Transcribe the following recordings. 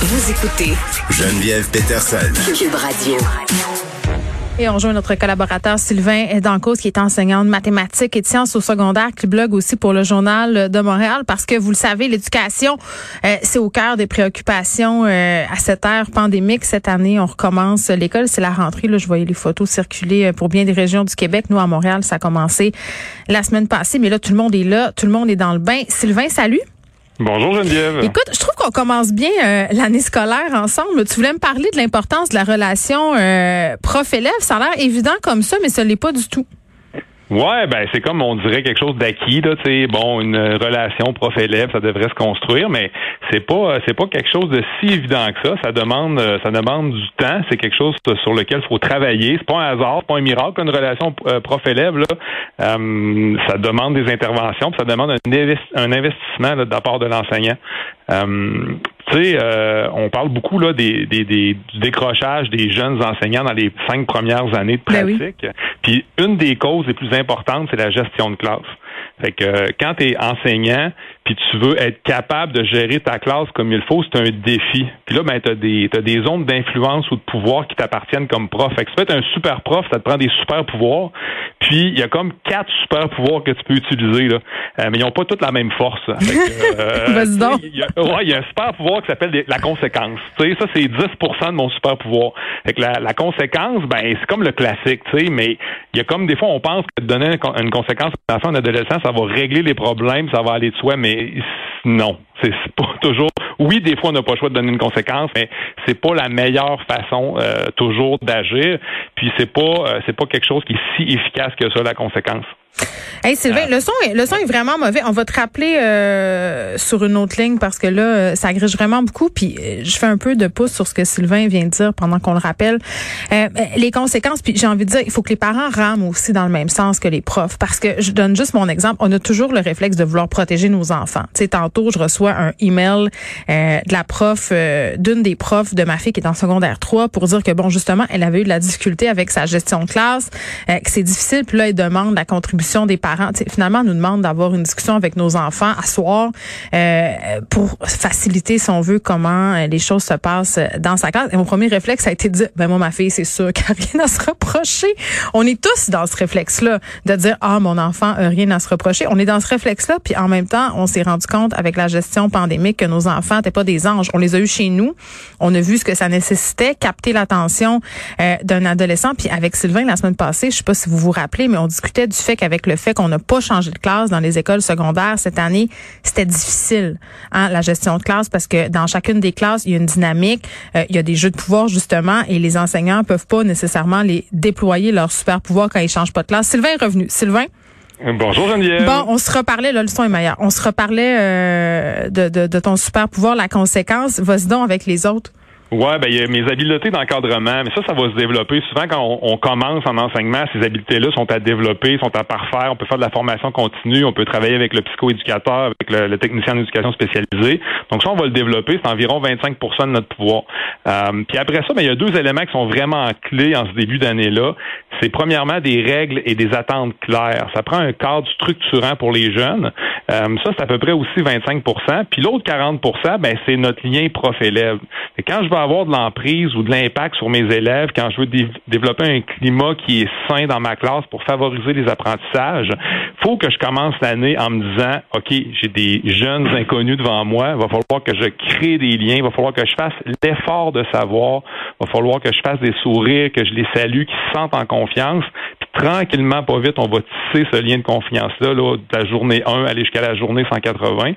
Vous écoutez Geneviève Peterson. Cube Radio. Et on rejoint notre collaborateur Sylvain Dancos, qui est enseignant de mathématiques et de sciences au secondaire, qui blogue aussi pour le Journal de Montréal, parce que vous le savez, l'éducation, euh, c'est au cœur des préoccupations euh, à cette ère pandémique. Cette année, on recommence l'école, c'est la rentrée. Là, je voyais les photos circuler euh, pour bien des régions du Québec. Nous, à Montréal, ça a commencé la semaine passée, mais là, tout le monde est là, tout le monde est dans le bain. Sylvain, salut. Bonjour Geneviève. Écoute, je trouve qu'on commence bien euh, l'année scolaire ensemble. Tu voulais me parler de l'importance de la relation euh, prof-élève. Ça a l'air évident comme ça, mais ça l'est pas du tout. Ouais, ben c'est comme on dirait quelque chose d'acquis là, tu sais, bon, une relation prof-élève, ça devrait se construire, mais c'est pas c'est pas quelque chose de si évident que ça. Ça demande ça demande du temps, c'est quelque chose sur lequel il faut travailler. C'est pas un hasard, c'est pas un miracle une relation euh, prof-élève là. Euh, ça demande des interventions, ça demande un, investissement de la part de l'enseignant. Euh, tu sais, euh, on parle beaucoup là des, des, des, du décrochage des jeunes enseignants dans les cinq premières années de Ben pratique. Puis une des causes les plus c'est la gestion de classe. Fait que euh, quand tu es enseignant, puis tu veux être capable de gérer ta classe comme il faut, c'est un défi. Puis là, ben, tu as des, t'as des zones d'influence ou de pouvoir qui t'appartiennent comme prof. Fait que tu peux être un super prof, ça te prend des super pouvoirs. Puis il y a comme quatre super pouvoirs que tu peux utiliser, là. Euh, mais ils n'ont pas toutes la même force. Euh, Vas-y donc. il y a, ouais, il y a un super pouvoir qui s'appelle la conséquence. Tu sais, ça, c'est 10% de mon super pouvoir. Fait que la, la conséquence, ben, c'est comme le classique, tu sais, mais il y a comme des fois, on pense que donner une conséquence à un enfant, un adolescent, ça va régler les problèmes, ça va aller de soi, mais non. C'est pas toujours. Oui, des fois, on n'a pas le choix de donner une conséquence, mais c'est pas la meilleure façon euh, toujours d'agir. Puis c'est pas euh, c'est pas quelque chose qui est si efficace que ça, la conséquence. Hey Sylvain, Ah. le son est le son est vraiment mauvais. On va te rappeler euh, sur une autre ligne parce que là euh, ça grige vraiment beaucoup puis euh, je fais un peu de pouce sur ce que Sylvain vient de dire pendant qu'on le rappelle. Euh, les conséquences puis j'ai envie de dire il faut que les parents rament aussi dans le même sens que les profs parce que je donne juste mon exemple, on a toujours le réflexe de vouloir protéger nos enfants. Tu sais tantôt je reçois un email euh, de la prof euh, d'une des profs de ma fille qui est en secondaire 3 pour dire que bon justement elle avait eu de la difficulté avec sa gestion de classe, euh, que c'est difficile puis là elle demande la contribution des parents. Finalement, on nous demande d'avoir une discussion avec nos enfants à soir euh, pour faciliter, si on veut, comment les choses se passent dans sa classe. Et mon premier réflexe, ça a été de dire, ben moi, ma fille, c'est sûr qu'elle a rien à se reprocher. On est tous dans ce réflexe-là de dire, ah, mon enfant rien à se reprocher. On est dans ce réflexe-là, puis en même temps, on s'est rendu compte avec la gestion pandémique que nos enfants n'étaient pas des anges. On les a eus chez nous. On a vu ce que ça nécessitait, capter l'attention euh, d'un adolescent. Puis avec Sylvain, la semaine passée, je sais pas si vous vous rappelez, mais on discutait du fait qu'avec le fait qu'on n'a pas changé de classe dans les écoles secondaires cette année, c'était difficile, hein, la gestion de classe, parce que dans chacune des classes, il y a une dynamique, euh, il y a des jeux de pouvoir, justement, et les enseignants peuvent pas nécessairement les déployer leur super pouvoir quand ils changent pas de classe. Sylvain est revenu. Sylvain? Bonjour Geneviève. Bon, on se reparlait, là, le son est meilleur. On se reparlait euh, de, de, de ton super pouvoir, la conséquence. Vas-y donc avec les autres. Ouais, ben il y a mes habiletés d'encadrement, mais ça, ça va se développer. Souvent, quand on, commence en enseignement, ces habiletés-là sont à développer, sont à parfaire. On peut faire de la formation continue, on peut travailler avec le psychoéducateur, avec le, le technicien en éducation spécialisée. Donc ça, on va le développer. C'est environ 25% de notre pouvoir. Euh, puis après ça, ben, il y a deux éléments qui sont vraiment clés en ce début d'année-là. C'est premièrement des règles et des attentes claires. Ça prend un cadre structurant pour les jeunes. Euh, ça, c'est à peu près aussi 25% Puis l'autre 40% ben, c'est notre lien prof-élève. Quand je veux avoir de l'emprise ou de l'impact sur mes élèves, quand je veux dé- développer un climat qui est sain dans ma classe pour favoriser les apprentissages, faut que je commence l'année en me disant, OK, j'ai des jeunes inconnus devant moi, il va falloir que je crée des liens, il va falloir que je fasse l'effort de savoir, il va falloir que je fasse des sourires, que je les salue, qu'ils se sentent en confiance, puis tranquillement, pas vite, on va tisser ce lien de confiance-là, là, de la journée 1 aller jusqu'à la journée 180.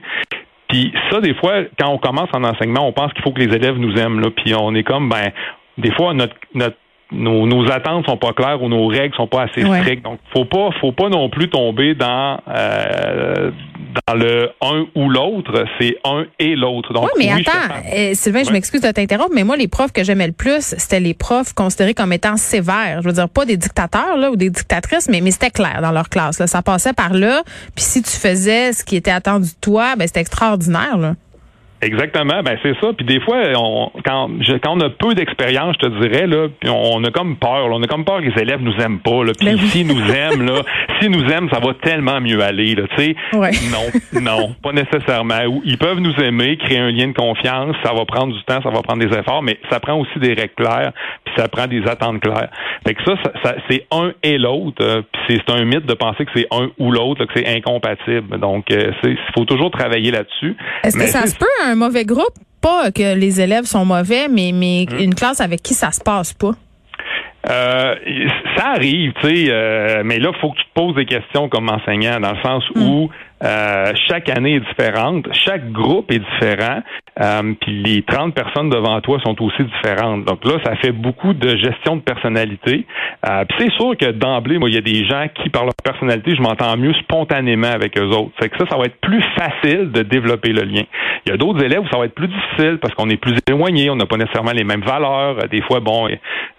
Puis ça, des fois, quand on commence en enseignement, on pense qu'il faut que les élèves nous aiment. Puis on est comme, ben, des fois, notre, notre nos, nos attentes sont pas claires ou nos règles sont pas assez Ouais. strictes. Donc, faut pas, faut pas non plus tomber dans euh, dans le un ou l'autre. C'est un et l'autre. Donc, Oui, mais oui, attends, euh, Sylvain, je m'excuse de t'interrompre, mais moi, les profs que j'aimais le plus, c'était les profs considérés comme étant sévères. Je veux dire, pas des dictateurs là ou des dictatrices, mais, mais c'était clair dans leur classe. Là. Ça passait par là. Puis si tu faisais ce qui était attendu de toi, ben c'était extraordinaire. Là. Exactement, ben c'est ça. Puis des fois, on, quand, quand on a peu d'expérience, je te dirais là, puis on, a comme peur, on a comme peur que les élèves nous aiment pas. Là, puis Ben oui. s'ils nous aiment, là, s'ils nous aiment, ça va tellement mieux aller. Là, tu sais. Ouais. Non, non, pas nécessairement. Ils peuvent nous aimer, créer un lien de confiance. Ça va prendre du temps, ça va prendre des efforts, mais ça prend aussi des règles claires, puis ça prend des attentes claires. Fait que ça, ça, ça- c'est un et l'autre. euh, puis c'est un mythe de penser que c'est un ou l'autre, là, que c'est incompatible. Donc, euh, il faut toujours travailler là-dessus. Est-ce que ça se peut un mauvais groupe? Pas que les élèves sont mauvais, mais, mais Hmm. une classe avec qui ça se passe pas. Euh, ça arrive, tu sais, euh, mais là, il faut que tu te poses des questions comme enseignant, dans le sens Hmm. où euh, chaque année est différente, chaque groupe est différent, euh, puis les 30 personnes devant toi sont aussi différentes. Donc là, ça fait beaucoup de gestion de personnalité. Euh, puis c'est sûr que d'emblée, moi, il y a des gens qui, par leur personnalité, je m'entends mieux spontanément avec eux autres. Fait que ça, ça va être plus facile de développer le lien. Il y a d'autres élèves où ça va être plus difficile parce qu'on est plus éloigné, on n'a pas nécessairement les mêmes valeurs. Euh, Des fois, bon, euh,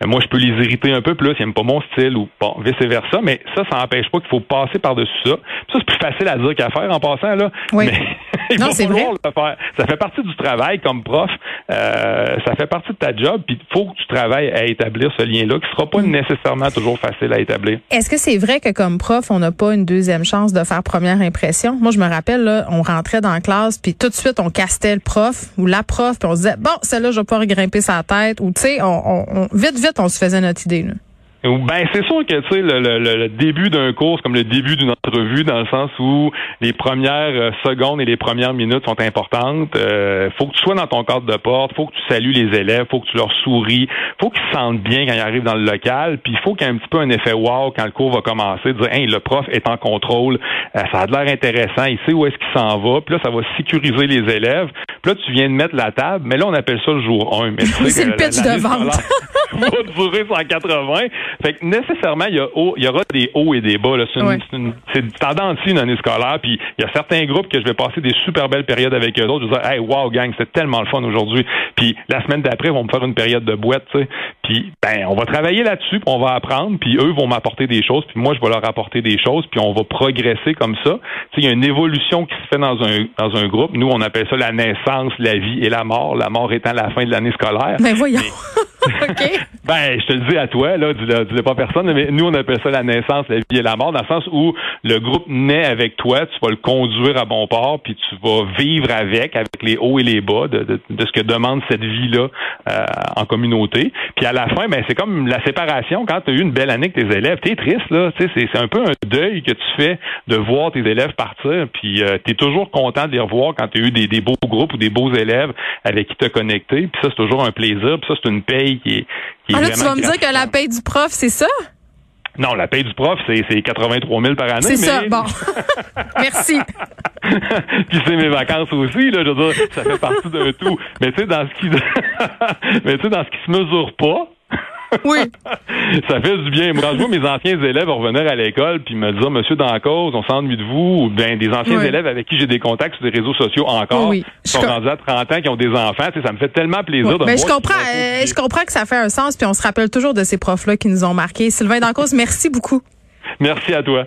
moi, je peux les irriter un peu plus, ils n'aiment pas mon style ou bon, vice-versa, mais ça, ça n'empêche pas qu'il faut passer par-dessus ça. Puis ça, c'est plus facile à dire qu'à faire en passant, là. Oui. Mais il Non, c'est vrai. le faire. Ça fait partie du travail comme prof. Euh, ça fait partie de ta job, puis il faut que tu travailles à établir ce lien-là, qui sera pas Mm. nécessairement toujours facile à établir. Est-ce que c'est vrai que comme prof, on n'a pas une deuxième chance de faire première impression? Moi, je me rappelle, là, on rentrait dans la classe, puis tout de suite, on castait le prof ou la prof, puis on se disait, bon, celle-là, je vais y grimper sa tête. Ou, tu sais, on, on- on- vite, vite, on se faisait notre idée. Là. Ben c'est sûr que tu sais le, le- le- début d'un cours c'est comme le début d'une entrevue dans le sens où les premières euh, secondes et les premières minutes sont importantes. Euh, faut que tu sois dans ton cadre de porte, faut que tu salues les élèves, faut que tu leur souris, faut qu'ils se sentent bien quand ils arrivent dans le local, puis il faut qu'il y ait un petit peu un effet wow quand le cours va commencer, de dire hey le prof est en contrôle, euh, ça a de l'air intéressant, il sait où est-ce qu'il s'en va, puis là ça va sécuriser les élèves. Puis là tu viens de mettre la table, mais là on appelle ça le jour 1. Mais c'est le pitch de vente. va durer 180. Fait que nécessairement, il y, a haut- il y aura des hauts et des bas. là. C'est une, Ouais. c'est une- c'est tendance une année scolaire. Puis il y a certains groupes que je vais passer des super belles périodes avec eux autres. Je vais dire, hey, wow, gang, c'était tellement le fun aujourd'hui. Puis la semaine d'après, ils vont me faire une période de boîte, tu sais. Puis ben, on va travailler là-dessus, puis on va apprendre. Puis eux vont m'apporter des choses, puis moi, je vais leur apporter des choses, puis on va progresser comme ça. Tu sais, il y a une évolution qui se fait dans un dans un groupe. Nous, on appelle ça la naissance, la vie et la mort. La mort étant la fin de l'année scolaire. Ben voyons. OK. Ben, je te le dis à toi, là, dis-le dis-le pas personne, mais nous, on appelle ça la naissance, la vie et la mort, dans le sens où le groupe naît avec toi, tu vas le conduire à bon port, puis tu vas vivre avec, avec les hauts et les bas de, de, de ce que demande cette vie-là euh, en communauté. Puis à la fin, ben, c'est comme la séparation. Quand tu as eu une belle année avec tes élèves, t'es triste, là, tu c'est c'est un peu un deuil que tu fais de voir tes élèves partir, puis euh, tu es toujours content de les revoir quand tu as eu des, des beaux groupes ou des beaux élèves avec qui tu as connecté, puis ça, c'est toujours un plaisir, puis ça, c'est une paye qui est Ah là, tu vas me dire que la paye du prof, c'est ça? Non, la paye du prof, c'est c'est 83 000 par année. C'est ça. Bon. Merci. Puis c'est mes vacances aussi, là. Je veux dire, ça fait partie d'un tout. Mais tu sais, dans ce qui, mais tu sais, dans ce qui se mesure pas. Oui. ça fait du bien. Moi, je vois mes anciens élèves revenir à l'école puis me dire, Monsieur Dancause, on s'ennuie de vous, ou bien des anciens Oui. élèves avec qui j'ai des contacts sur des réseaux sociaux encore, Oui, qui sont Je- rendus à 30 ans, qui ont des enfants, tu sais, ça me fait tellement plaisir de Mais je comprends, euh, je comprends que ça fait un sens, puis on se rappelle toujours de ces profs-là qui nous ont marqués. Sylvain Dancos, merci beaucoup. Merci à toi.